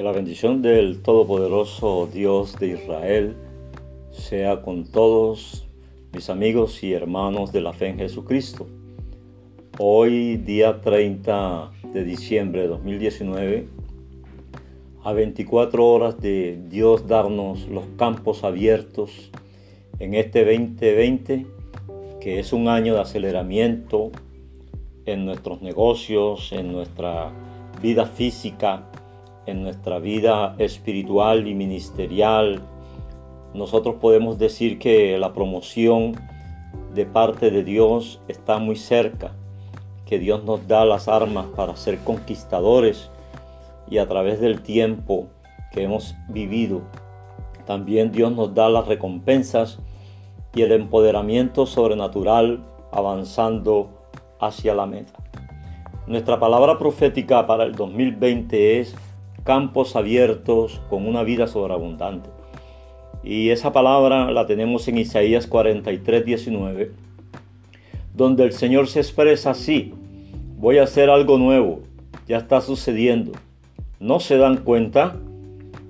Que la bendición del Todopoderoso Dios de Israel sea con todos mis amigos y hermanos de la fe en Jesucristo. Hoy, día 30 de diciembre de 2019, a 24 horas de Dios darnos los campos abiertos en este 2020, que es un año de aceleramiento en nuestros negocios, en nuestra vida física, en nuestra vida espiritual y ministerial, nosotros podemos decir que la promoción de parte de Dios está muy cerca, que Dios nos da las armas para ser conquistadores y a través del tiempo que hemos vivido, también Dios nos da las recompensas y el empoderamiento sobrenatural avanzando hacia la meta. Nuestra palabra profética para el 2020 es campos abiertos con una vida sobreabundante. Y esa palabra la tenemos en Isaías 43, 19, donde el Señor se expresa así, voy a hacer algo nuevo, ya está sucediendo. ¿No se dan cuenta?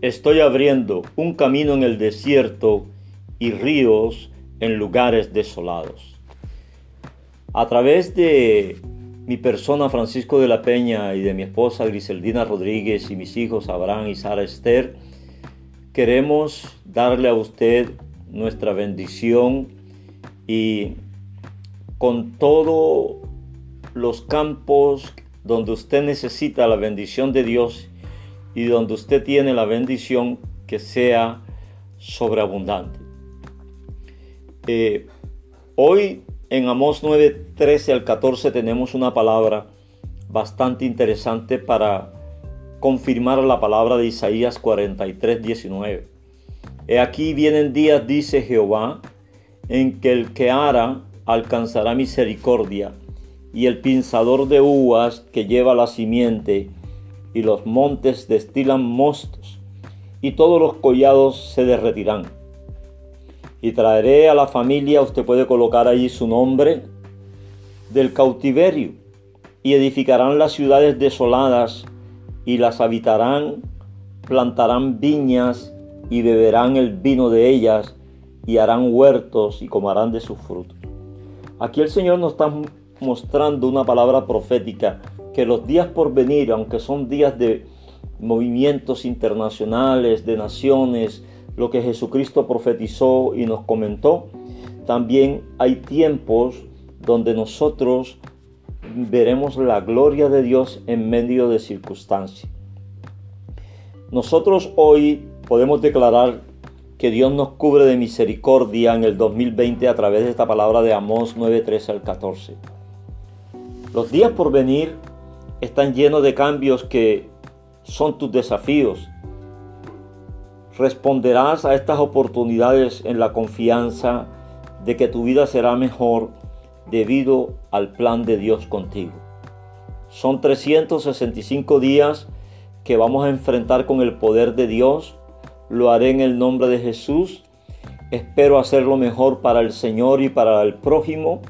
Estoy abriendo un camino en el desierto y ríos en lugares desolados. A través de mi persona Francisco de la Peña y de mi esposa Griseldina Rodríguez y mis hijos Abraham y Sara Esther, queremos darle a usted nuestra bendición y con todos los campos donde usted necesita la bendición de Dios y donde usted tiene la bendición que sea sobreabundante. Eh, hoy en Amós 9, 13 al 14 tenemos una palabra bastante interesante para confirmar la palabra de Isaías 43, 19. He aquí vienen días, dice Jehová, en que el que ara alcanzará misericordia, y el pinzador de uvas que lleva la simiente, y los montes destilan mostos, y todos los collados se derretirán y traeré a la familia, usted puede colocar allí su nombre, del cautiverio, y edificarán las ciudades desoladas y las habitarán, plantarán viñas y beberán el vino de ellas y harán huertos y comerán de sus frutos. Aquí el Señor nos está mostrando una palabra profética que los días por venir, aunque son días de movimientos internacionales, de naciones, lo que Jesucristo profetizó y nos comentó, también hay tiempos donde nosotros veremos la gloria de Dios en medio de circunstancias. Nosotros hoy podemos declarar que Dios nos cubre de misericordia en el 2020 a través de esta palabra de Amós 9:13 al 14. Los días por venir están llenos de cambios que son tus desafíos, Responderás a estas oportunidades en la confianza de que tu vida será mejor debido al plan de Dios contigo. Son 365 días que vamos a enfrentar con el poder de Dios. Lo haré en el nombre de Jesús. Espero hacerlo mejor para el Señor y para el prójimo.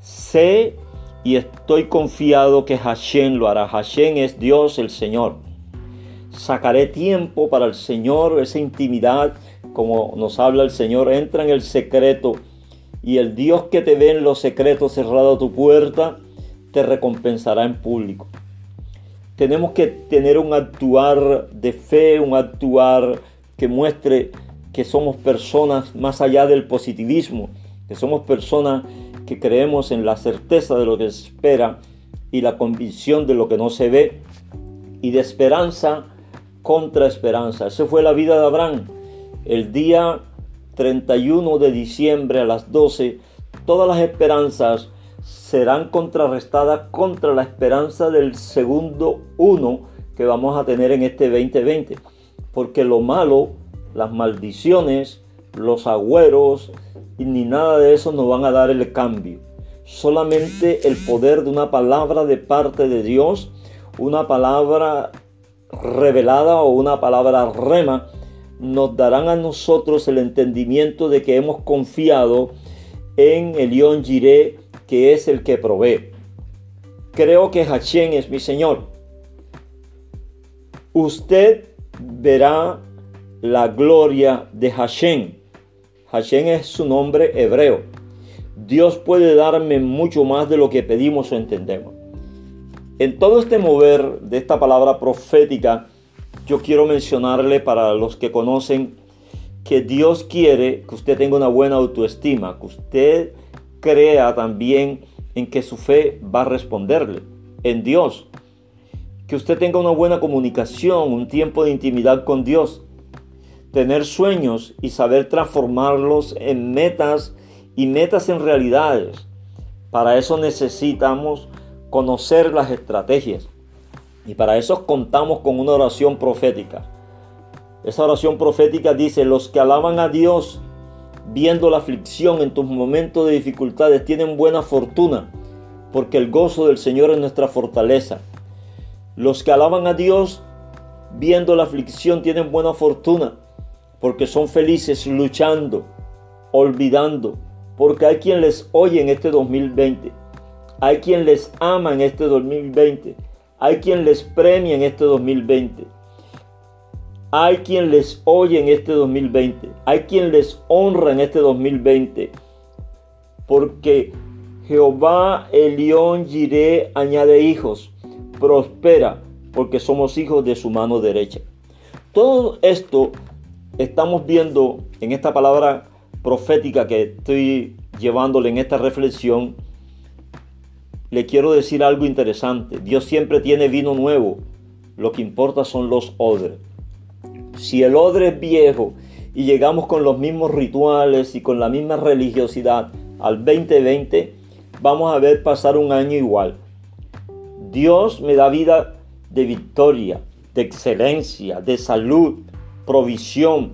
Sé y estoy confiado que Hashem lo hará. Hashem es Dios el Señor sacaré tiempo para el Señor, esa intimidad, como nos habla el Señor, entra en el secreto y el Dios que te ve en los secretos cerrado tu puerta, te recompensará en público. Tenemos que tener un actuar de fe, un actuar que muestre que somos personas más allá del positivismo, que somos personas que creemos en la certeza de lo que se espera y la convicción de lo que no se ve y de esperanza contra esperanza. Esa fue la vida de Abraham. El día 31 de diciembre a las 12, todas las esperanzas serán contrarrestadas contra la esperanza del segundo uno que vamos a tener en este 2020. Porque lo malo, las maldiciones, los agüeros y ni nada de eso nos van a dar el cambio. Solamente el poder de una palabra de parte de Dios, una palabra revelada o una palabra rema nos darán a nosotros el entendimiento de que hemos confiado en Elión Jiré, que es el que provee. Creo que Hachén es mi Señor. Usted verá la gloria de Hashem. Hashem es su nombre hebreo. Dios puede darme mucho más de lo que pedimos o entendemos. En todo este mover de esta palabra profética, yo quiero mencionarle para los que conocen que Dios quiere que usted tenga una buena autoestima, que usted crea también en que su fe va a responderle en Dios, que usted tenga una buena comunicación, un tiempo de intimidad con Dios, tener sueños y saber transformarlos en metas y metas en realidades. Para eso necesitamos conocer las estrategias y para eso contamos con una oración profética. Esa oración profética dice, los que alaban a Dios viendo la aflicción en tus momentos de dificultades tienen buena fortuna, porque el gozo del Señor es nuestra fortaleza. Los que alaban a Dios viendo la aflicción tienen buena fortuna, porque son felices luchando, olvidando, porque hay quien les oye en este 2020, hay quien les ama en este 2020, hay quien les premia en este 2020. Hay quien les oye en este 2020. Hay quien les honra en este 2020. Porque Jehová Elión Jiré añade hijos. Prospera porque somos hijos de su mano derecha. Todo esto estamos viendo en esta palabra profética que estoy llevándole en esta reflexión. Le quiero decir algo interesante. Dios siempre tiene vino nuevo. Lo que importa son los odres. Si el odre es viejo y llegamos con los mismos rituales y con la misma religiosidad al 2020, vamos a ver pasar un año igual. Dios me da vida de victoria, de excelencia, de salud, provisión,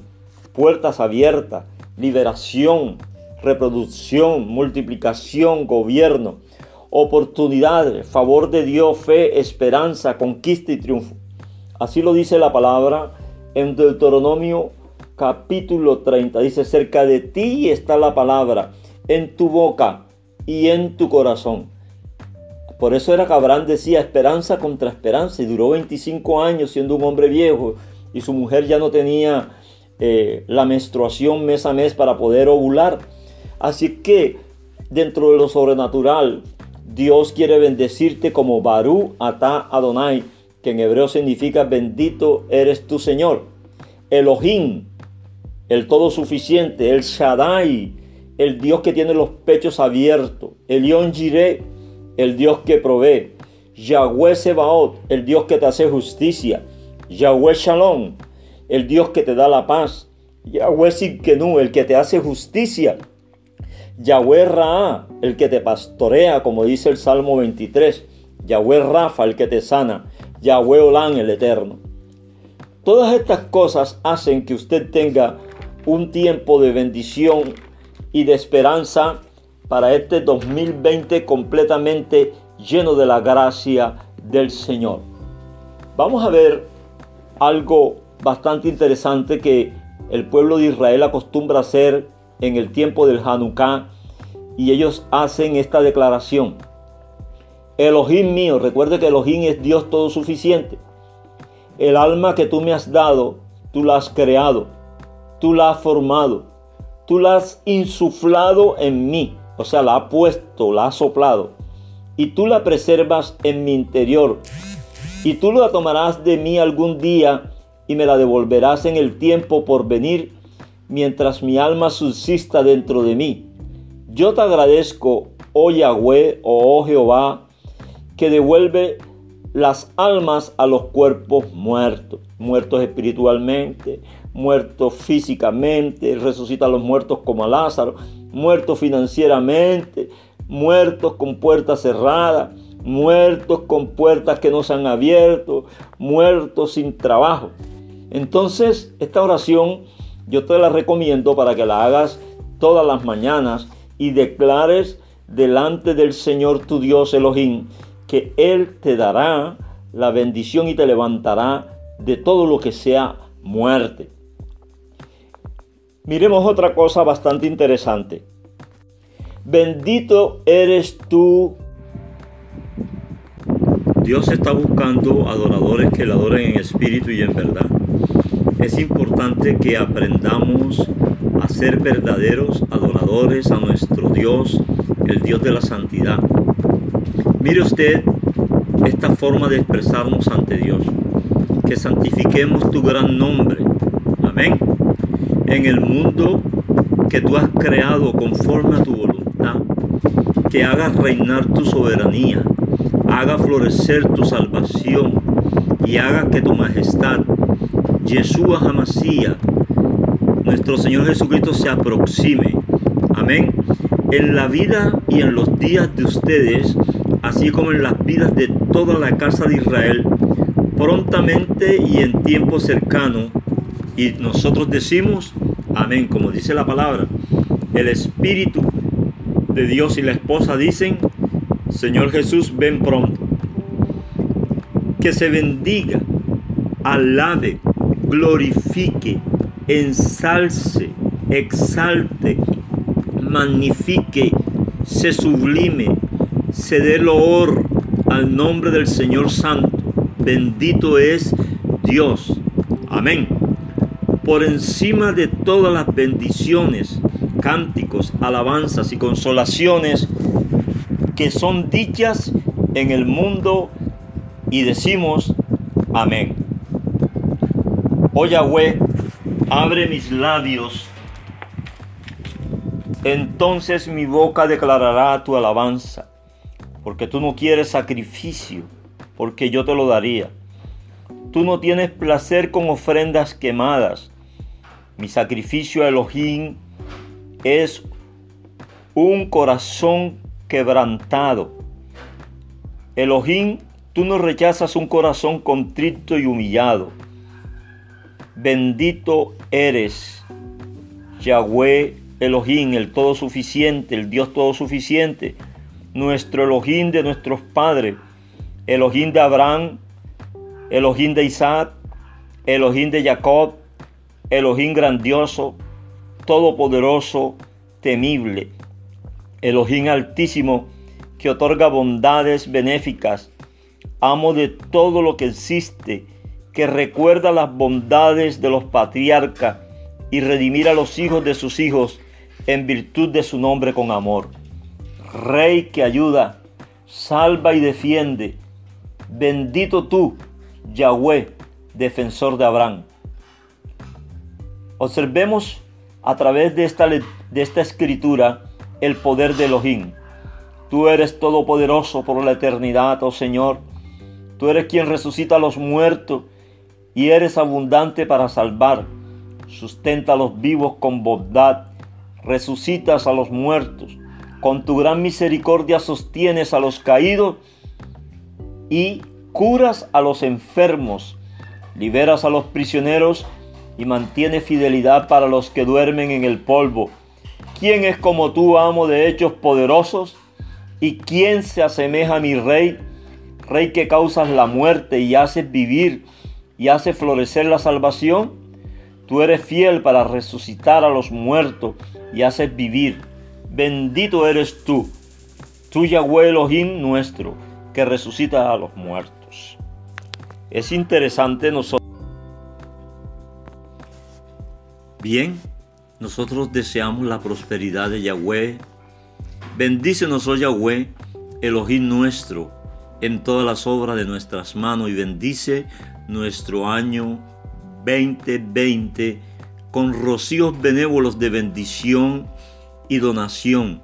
puertas abiertas, liberación, reproducción, multiplicación, gobierno, oportunidades, favor de Dios, fe, esperanza, conquista y triunfo. Así lo dice la palabra en Deuteronomio capítulo 30. Dice, cerca de ti está la palabra, en tu boca y en tu corazón. Por eso era que Abraham decía esperanza contra esperanza y duró 25 años siendo un hombre viejo y su mujer ya no tenía eh, la menstruación mes a mes para poder ovular. Así que dentro de lo sobrenatural, Dios quiere bendecirte como Barú Ata Adonai que en hebreo significa bendito eres tu Señor. Elohim, el todo suficiente, el Shaddai, el Dios que tiene los pechos abiertos, Elión Jireh, el Dios que provee, Yahweh Sebaot, el Dios que te hace justicia, Yahweh Shalom, el Dios que te da la paz, Yahweh Sidkenu, el que te hace justicia, Yahweh Ra, el que te pastorea, como dice el Salmo 23, Yahweh Rafa, el que te sana, Yahweh Olán el Eterno. Todas estas cosas hacen que usted tenga un tiempo de bendición y de esperanza para este 2020 completamente lleno de la gracia del Señor. Vamos a ver algo bastante interesante que el pueblo de Israel acostumbra hacer en el tiempo del Hanukkah y ellos hacen esta declaración. Elohim mío, recuerde que Elohim es Dios todo suficiente. El alma que tú me has dado, tú la has creado, tú la has formado, tú la has insuflado en mí, o sea, la has puesto, la has soplado, y tú la preservas en mi interior, y tú la tomarás de mí algún día y me la devolverás en el tiempo por venir, mientras mi alma subsista dentro de mí. Yo te agradezco, oh Yahweh, oh Jehová, que devuelve las almas a los cuerpos muertos, muertos espiritualmente, muertos físicamente, resucita a los muertos como a Lázaro, muertos financieramente, muertos con puertas cerradas, muertos con puertas que no se han abierto, muertos sin trabajo. Entonces, esta oración yo te la recomiendo para que la hagas todas las mañanas y declares delante del Señor tu Dios Elohim que Él te dará la bendición y te levantará de todo lo que sea muerte. Miremos otra cosa bastante interesante. Bendito eres tú. Dios está buscando adoradores que le adoren en espíritu y en verdad. Es importante que aprendamos a ser verdaderos adoradores a nuestro Dios, el Dios de la santidad. Mire usted esta forma de expresarnos ante Dios. Que santifiquemos tu gran nombre. Amén. En el mundo que tú has creado conforme a tu voluntad, que hagas reinar tu soberanía, haga florecer tu salvación y haga que tu majestad, Yeshua Hamasía, nuestro Señor Jesucristo, se aproxime. Amén. En la vida y en los días de ustedes, así como en las vidas de toda la casa de Israel, prontamente y en tiempo cercano. Y nosotros decimos, amén, como dice la palabra, el Espíritu de Dios y la esposa dicen, Señor Jesús, ven pronto. Que se bendiga, alabe, glorifique, ensalce, exalte, magnifique, se sublime, se dé loor al nombre del Señor Santo. Bendito es Dios. Amén. Por encima de todas las bendiciones, cánticos, alabanzas y consolaciones que son dichas en el mundo y decimos amén. Oh Yahweh, abre mis labios, entonces mi boca declarará tu alabanza, porque tú no quieres sacrificio, porque yo te lo daría. Tú no tienes placer con ofrendas quemadas. Mi sacrificio a Elohim es un corazón quebrantado. Elohim, tú no rechazas un corazón contrito y humillado. Bendito eres, Yahweh Elohim, el todo suficiente, el Dios todo suficiente, nuestro Elohim de nuestros padres, Elohim de Abraham, Elohim de Isaac, Elohim de Jacob, Elohim grandioso, todopoderoso, temible. Elohim altísimo, que otorga bondades benéficas, amo de todo lo que existe, que recuerda las bondades de los patriarcas y redimir a los hijos de sus hijos en virtud de su nombre con amor. Rey que ayuda, salva y defiende. Bendito tú, Yahweh, defensor de Abraham. Observemos a través de esta, de esta escritura el poder de Elohim. Tú eres todopoderoso por la eternidad, oh Señor. Tú eres quien resucita a los muertos y eres abundante para salvar. Sustenta a los vivos con bondad. Resucitas a los muertos. Con tu gran misericordia sostienes a los caídos y curas a los enfermos. Liberas a los prisioneros y mantienes fidelidad para los que duermen en el polvo. ¿Quién es como tú, amo de hechos poderosos? ¿Y quién se asemeja a mi rey? Rey que causas la muerte y haces vivir y haces florecer la salvación. Tú eres fiel para resucitar a los muertos y haces vivir. Bendito eres tú, tú Yahweh Elohim nuestro, que resucita a los muertos. Es interesante nosotros. Bien, nosotros deseamos la prosperidad de Yahweh. Bendícenos, oh Yahweh, Elohim nuestro, en todas las obras de nuestras manos y bendice nuestro año 2020 con rocíos benévolos de bendición y donación,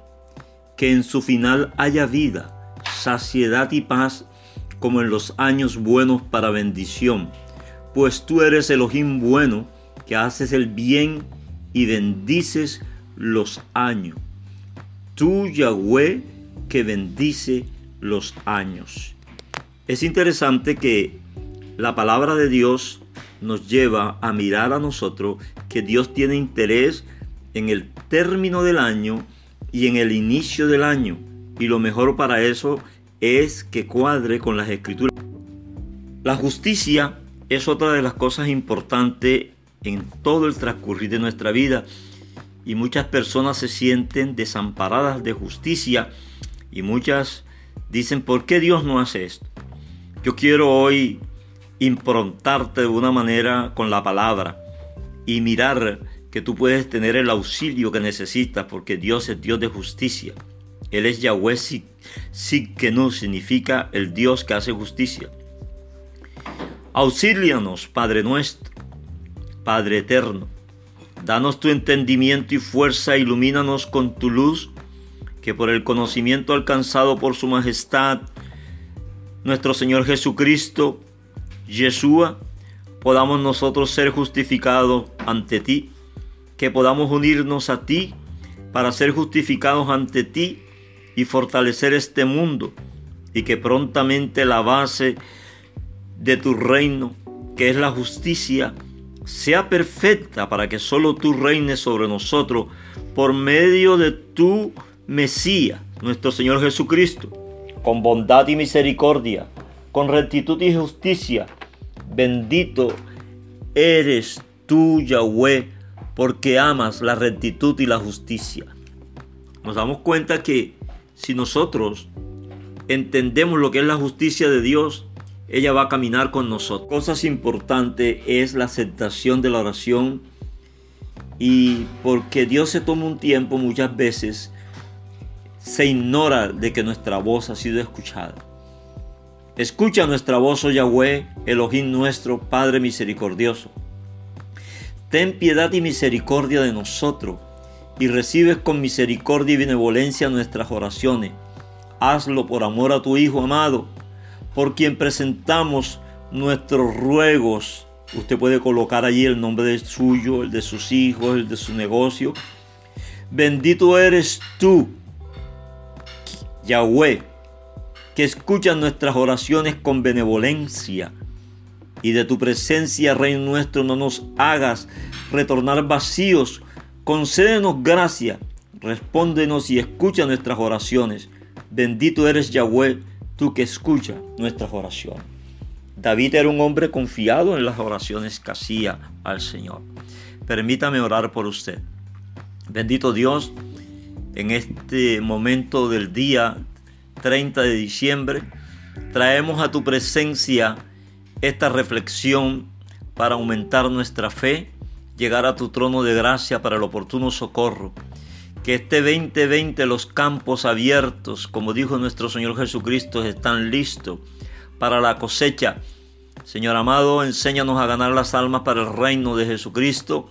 que en su final haya vida, saciedad y paz como en los años buenos para bendición, pues tú eres Elohim bueno, que haces el bien y bendices los años. Tú, Yahweh, que bendice los años. Es interesante que la palabra de Dios nos lleva a mirar a nosotros que Dios tiene interés en el término del año y en el inicio del año. Y lo mejor para eso es que cuadre con las escrituras. La justicia es otra de las cosas importantes en todo el transcurrir de nuestra vida y muchas personas se sienten desamparadas de justicia y muchas dicen, ¿por qué Dios no hace esto? Yo quiero hoy improntarte de una manera con la palabra y mirar que tú puedes tener el auxilio que necesitas porque Dios es Dios de justicia. Él es Yahweh no significa el Dios que hace justicia. Auxílianos, Padre nuestro, Padre eterno. Danos tu entendimiento y fuerza, ilumínanos con tu luz, que por el conocimiento alcanzado por su majestad, nuestro Señor Jesucristo, Yeshua, podamos nosotros ser justificados ante ti, que podamos unirnos a ti para ser justificados ante ti y fortalecer este mundo y que prontamente la base de tu reino, que es la justicia, sea perfecta para que solo tú reines sobre nosotros por medio de tu Mesías, nuestro Señor Jesucristo, con bondad y misericordia, con rectitud y justicia. Bendito eres tú, Yahweh, porque amas la rectitud y la justicia. Nos damos cuenta que si nosotros entendemos lo que es la justicia de Dios, ella va a caminar con nosotros. Cosas importantes es la aceptación de la oración y porque Dios se toma un tiempo muchas veces se ignora de que nuestra voz ha sido escuchada. Escucha nuestra voz, oh Yahweh, Elohim nuestro, Padre misericordioso. Ten piedad y misericordia de nosotros y recibes con misericordia y benevolencia nuestras oraciones. Hazlo por amor a tu Hijo amado, por quien presentamos nuestros ruegos. Usted puede colocar allí el nombre suyo, el de sus hijos, el de su negocio. Bendito eres tú, Yahweh, que escucha nuestras oraciones con benevolencia. Y de tu presencia, Rey nuestro, no nos hagas retornar vacíos, Concédenos gracia, respóndenos y escucha nuestras oraciones. Bendito eres Yahweh, tú que escuchas nuestras oraciones. David era un hombre confiado en las oraciones que hacía al Señor. Permítame orar por usted. Bendito Dios, en este momento del día 30 de diciembre, traemos a tu presencia esta reflexión para aumentar nuestra fe llegar a tu trono de gracia para el oportuno socorro. Que este 2020 los campos abiertos, como dijo nuestro Señor Jesucristo, están listos para la cosecha. Señor amado, enséñanos a ganar las almas para el reino de Jesucristo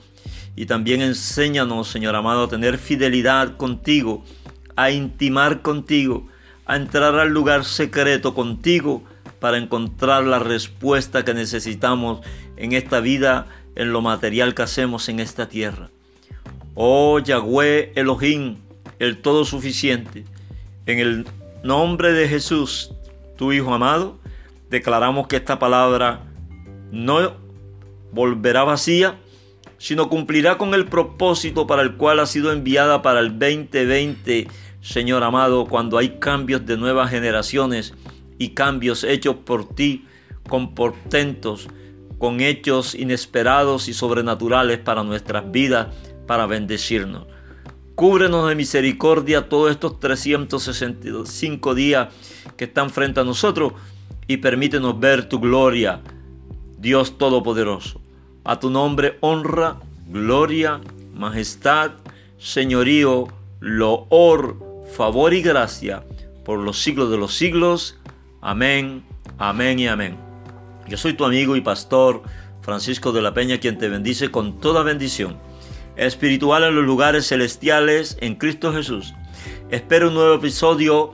y también enséñanos, Señor amado, a tener fidelidad contigo, a intimar contigo, a entrar al lugar secreto contigo para encontrar la respuesta que necesitamos en esta vida en lo material que hacemos en esta tierra. Oh Yahweh Elohim, el todo suficiente, en el nombre de Jesús, tu Hijo amado, declaramos que esta palabra no volverá vacía, sino cumplirá con el propósito para el cual ha sido enviada para el 2020, Señor amado, cuando hay cambios de nuevas generaciones y cambios hechos por ti con portentos, con hechos inesperados y sobrenaturales para nuestras vidas, para bendecirnos. Cúbrenos de misericordia todos estos 365 días que están frente a nosotros y permítenos ver tu gloria, Dios Todopoderoso. A tu nombre honra, gloria, majestad, señorío, loor, favor y gracia por los siglos de los siglos. Amén, amén y amén. Yo soy tu amigo y pastor Francisco de la Peña quien te bendice con toda bendición espiritual en los lugares celestiales en Cristo Jesús. Espero un nuevo episodio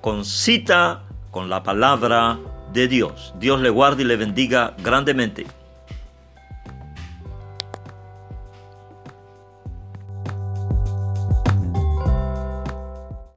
con cita con la palabra de Dios. Dios le guarde y le bendiga grandemente.